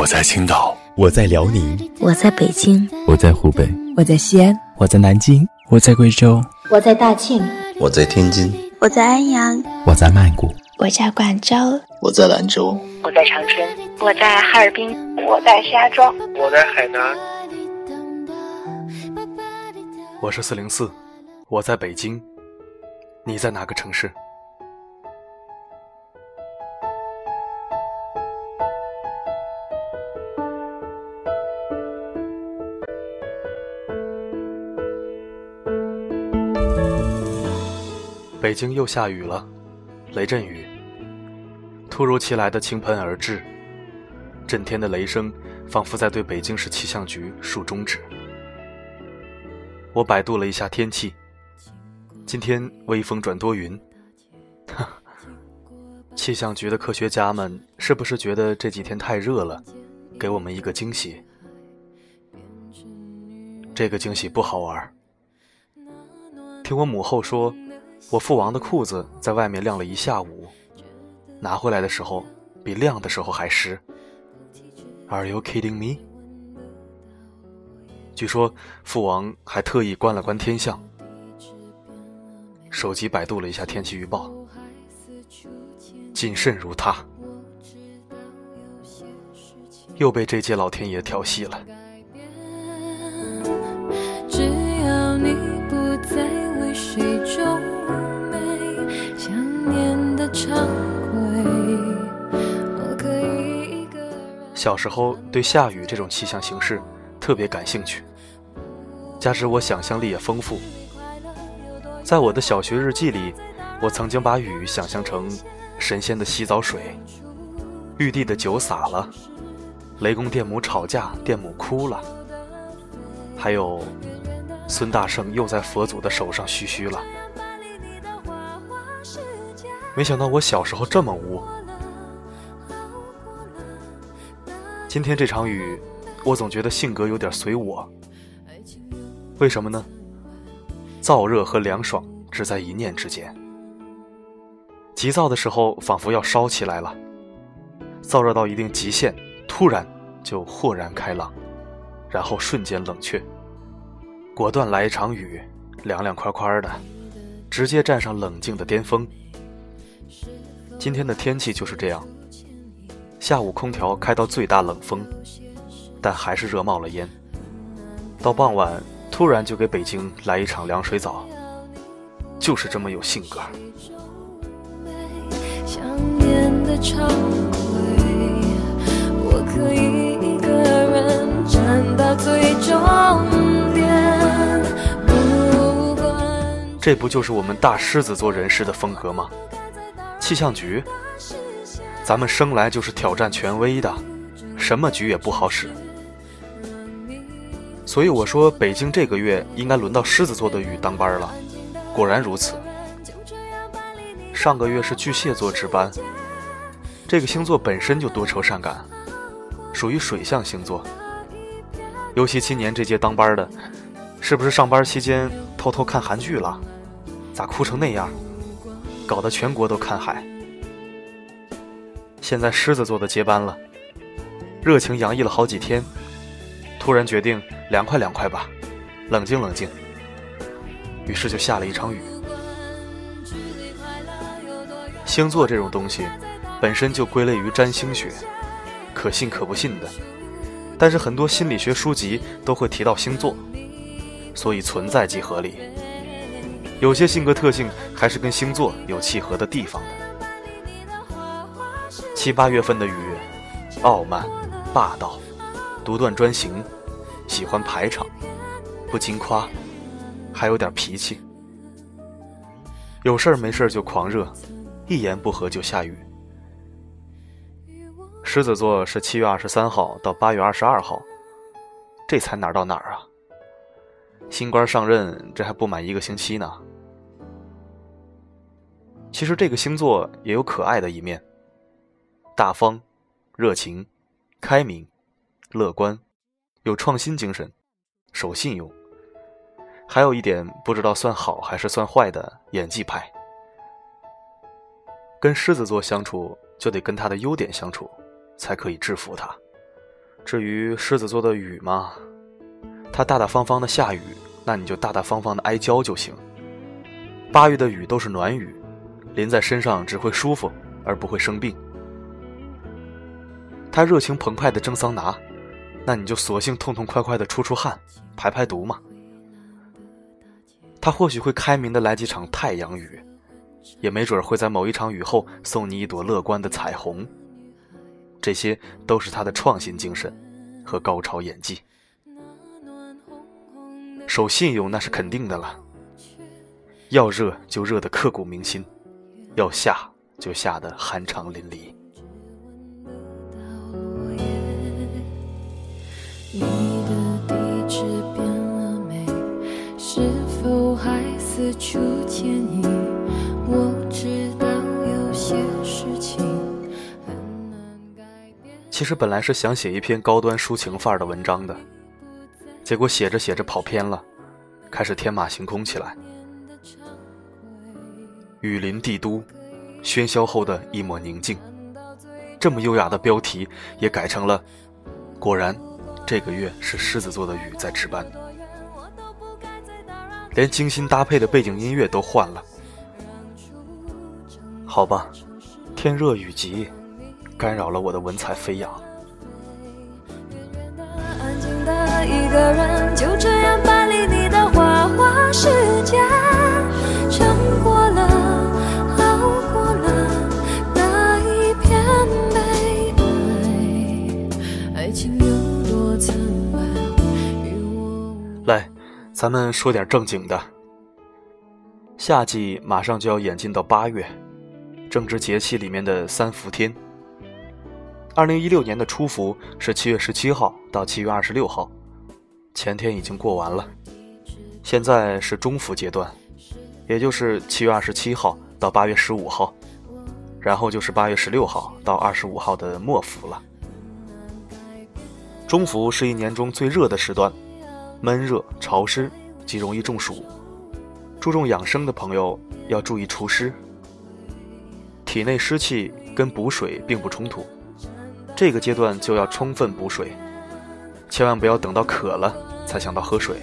我在青岛，我在辽宁，我在北京，我在湖北，我在西安，我在南京，我在贵州，我在大庆，我在天津，我在安阳，我在曼谷，我在广州，我在兰州，我在长春，我在哈尔滨，我在石家庄，我在海南。我是四零四，我在北京，你在哪个城市？北京又下雨了，雷阵雨，突如其来的倾盆而至，震天的雷声仿佛在对北京市气象局竖中指。我百度了一下天气，今天微风转多云。气象局的科学家们是不是觉得这几天太热了，给我们一个惊喜？这个惊喜不好玩。听我母后说。我父王的裤子在外面晾了一下午，拿回来的时候比晾的时候还湿。Are you kidding me？据说父王还特意关了关天象，手机百度了一下天气预报，谨慎如他，又被这届老天爷调戏了。只要你小时候对下雨这种气象形式特别感兴趣，加之我想象力也丰富，在我的小学日记里，我曾经把雨想象成神仙的洗澡水，玉帝的酒洒了，雷公电母吵架，电母哭了，还有孙大圣又在佛祖的手上嘘嘘了。没想到我小时候这么污。今天这场雨，我总觉得性格有点随我。为什么呢？燥热和凉爽只在一念之间。急躁的时候，仿佛要烧起来了；燥热到一定极限，突然就豁然开朗，然后瞬间冷却。果断来一场雨，凉凉快快的，直接站上冷静的巅峰。今天的天气就是这样。下午空调开到最大冷风，但还是热冒了烟。到傍晚，突然就给北京来一场凉水澡，就是这么有性格。这不就是我们大狮子座人士的风格吗？气象局。咱们生来就是挑战权威的，什么局也不好使。所以我说，北京这个月应该轮到狮子座的雨当班了。果然如此。上个月是巨蟹座值班，这个星座本身就多愁善感，属于水象星座。尤其今年这届当班的，是不是上班期间偷偷看韩剧了？咋哭成那样？搞得全国都看海。现在狮子座的接班了，热情洋溢了好几天，突然决定凉快凉快吧，冷静冷静。于是就下了一场雨。星座这种东西，本身就归类于占星学，可信可不信的。但是很多心理学书籍都会提到星座，所以存在即合理。有些性格特性还是跟星座有契合的地方的。七八月份的雨，傲慢、霸道、独断专行，喜欢排场，不经夸，还有点脾气。有事儿没事儿就狂热，一言不合就下雨。狮子座是七月二十三号到八月二十二号，这才哪到哪儿啊？新官上任，这还不满一个星期呢。其实这个星座也有可爱的一面。大方、热情、开明、乐观，有创新精神，守信用。还有一点不知道算好还是算坏的演技派。跟狮子座相处，就得跟他的优点相处，才可以制服他。至于狮子座的雨嘛，它大大方方的下雨，那你就大大方方的挨浇就行。八月的雨都是暖雨，淋在身上只会舒服，而不会生病。他热情澎湃的蒸桑拿，那你就索性痛痛快快的出出汗，排排毒嘛。他或许会开明的来几场太阳雨，也没准会在某一场雨后送你一朵乐观的彩虹。这些都是他的创新精神和高超演技。守信用那是肯定的了，要热就热得刻骨铭心，要下就下得酣畅淋漓。你的地址变了没？是否还四处牵引？我知道有些事情。其实本来是想写一篇高端抒情范儿的文章的，结果写着写着跑偏了，开始天马行空起来。雨林帝都，喧嚣后的一抹宁静，这么优雅的标题也改成了。果然，这个月是狮子座的雨在值班，连精心搭配的背景音乐都换了。好吧，天热雨急。干扰了我的文采飞扬。远远的安静的一个人就这来，咱们说点正经的。夏季马上就要演进到八月，正值节气里面的三伏天。二零一六年的初伏是七月十七号到七月二十六号，前天已经过完了，现在是中伏阶段，也就是七月二十七号到八月十五号，然后就是八月十六号到二十五号的末伏了。中伏是一年中最热的时段，闷热潮湿，极容易中暑。注重养生的朋友要注意除湿，体内湿气跟补水并不冲突。这个阶段就要充分补水，千万不要等到渴了才想到喝水，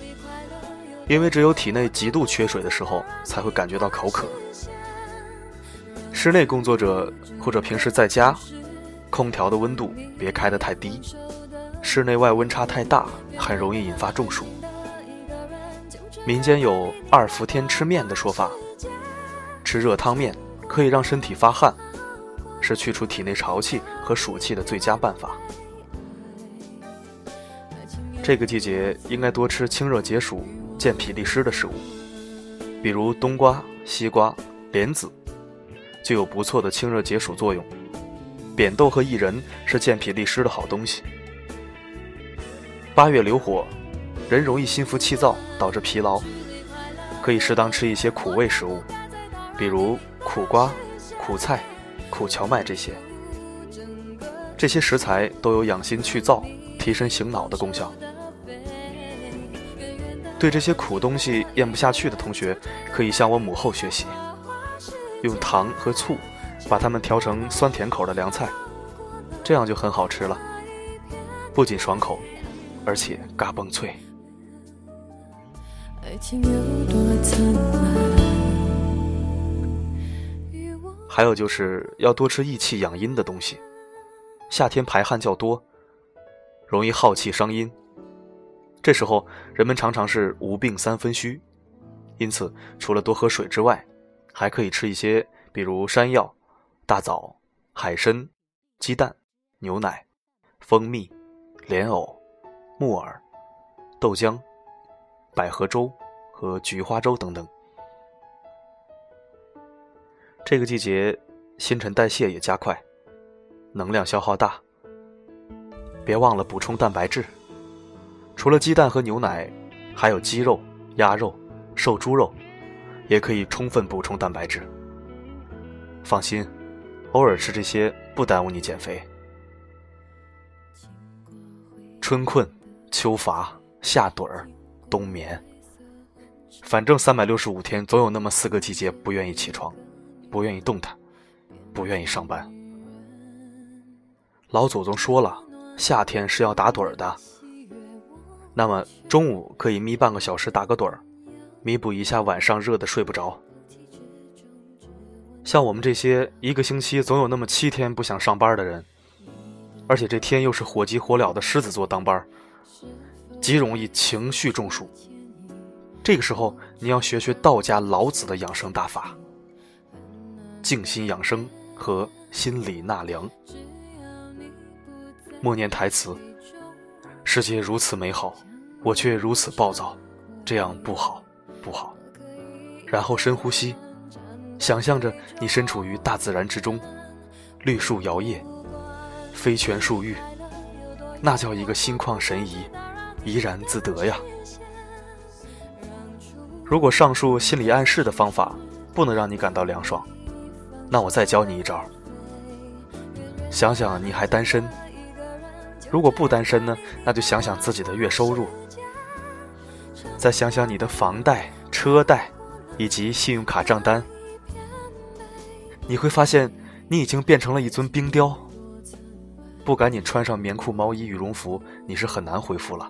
因为只有体内极度缺水的时候才会感觉到口渴。室内工作者或者平时在家，空调的温度别开得太低，室内外温差太大很容易引发中暑。民间有“二伏天吃面”的说法，吃热汤面可以让身体发汗。是去除体内潮气和暑气的最佳办法。这个季节应该多吃清热解暑、健脾利湿的食物，比如冬瓜、西瓜、莲子，就有不错的清热解暑作用。扁豆和薏仁是健脾利湿的好东西。八月流火，人容易心浮气躁，导致疲劳，可以适当吃一些苦味食物，比如苦瓜、苦菜。苦荞麦这些，这些食材都有养心去燥、提神醒脑的功效。对这些苦东西咽不下去的同学，可以向我母后学习，用糖和醋把它们调成酸甜口的凉菜，这样就很好吃了，不仅爽口，而且嘎嘣脆。爱情有多灿烂还有就是要多吃益气养阴的东西，夏天排汗较多，容易耗气伤阴。这时候人们常常是无病三分虚，因此除了多喝水之外，还可以吃一些，比如山药、大枣、海参、鸡蛋、牛奶、蜂蜜、莲藕、木耳、豆浆、百合粥和菊花粥等等。这个季节，新陈代谢也加快，能量消耗大。别忘了补充蛋白质。除了鸡蛋和牛奶，还有鸡肉、鸭肉、瘦猪肉，也可以充分补充蛋白质。放心，偶尔吃这些不耽误你减肥。春困、秋乏、夏盹儿、冬眠，反正三百六十五天，总有那么四个季节不愿意起床。不愿意动弹，不愿意上班。老祖宗说了，夏天是要打盹儿的，那么中午可以眯半个小时打个盹儿，弥补一下晚上热的睡不着。像我们这些一个星期总有那么七天不想上班的人，而且这天又是火急火燎的狮子座当班，极容易情绪中暑。这个时候，你要学学道家老子的养生大法：静心养生和心理纳凉。默念台词：世界如此美好，我却如此暴躁，这样不好，不好。然后深呼吸。想象着你身处于大自然之中，绿树摇曳，飞泉漱玉，那叫一个心旷神怡，怡然自得呀。如果上述心理暗示的方法不能让你感到凉爽，那我再教你一招。想想你还单身，如果不单身呢，那就想想自己的月收入，再想想你的房贷、车贷以及信用卡账单。你会发现，你已经变成了一尊冰雕。不赶紧穿上棉裤、毛衣、羽绒服，你是很难恢复了。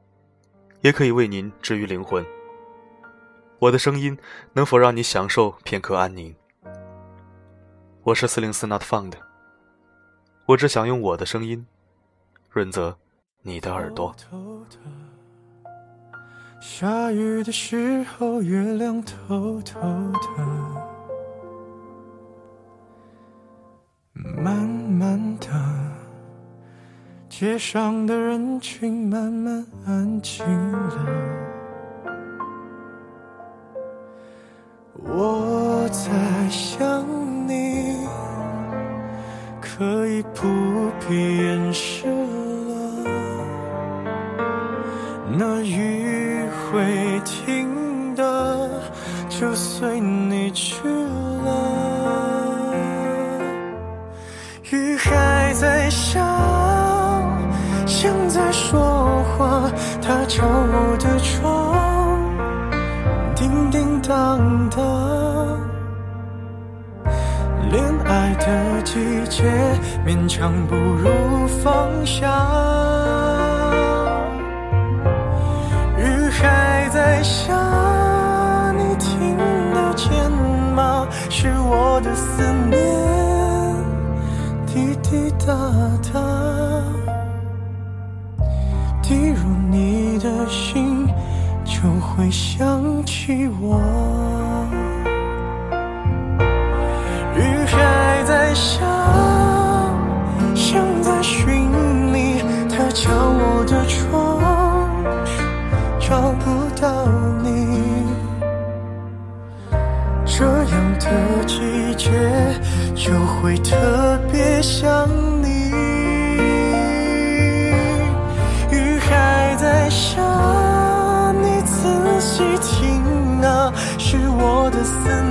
也可以为您治愈灵魂。我的声音能否让你享受片刻安宁？我是四零四 Not Found，我只想用我的声音。润泽你的耳朵下雨的时候月亮偷偷的街上的人群慢慢安静了我在想你可以不必掩饰了那雨会停的，就随你去了。雨还在下，敲我的窗，叮叮当当。恋爱的季节，勉强不如放下。雨还在下，你听得见吗？是我的思念，滴滴答答，想起我。雨还在下，像在寻你，它敲我的窗。找不到你，这样的季节就会特别想你。我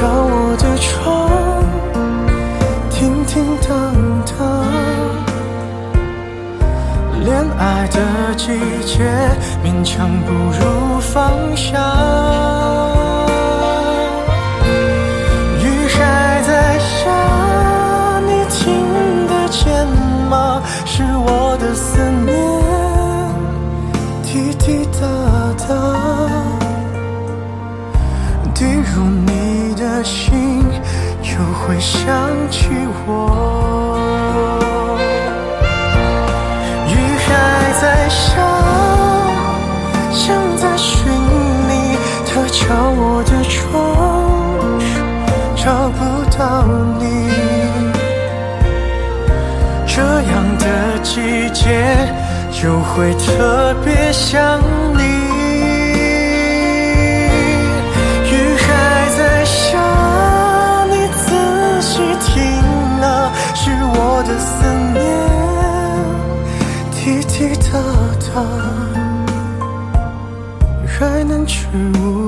敲我的窗。叮叮当当，恋爱的季节勉强不如放下。雨还在下，你听得见吗？是我的思念，滴滴答答，滴入你心。就会想起我，雨还在下，像在寻你，它敲我的窗，找不到你。这样的季节就会特别想你。如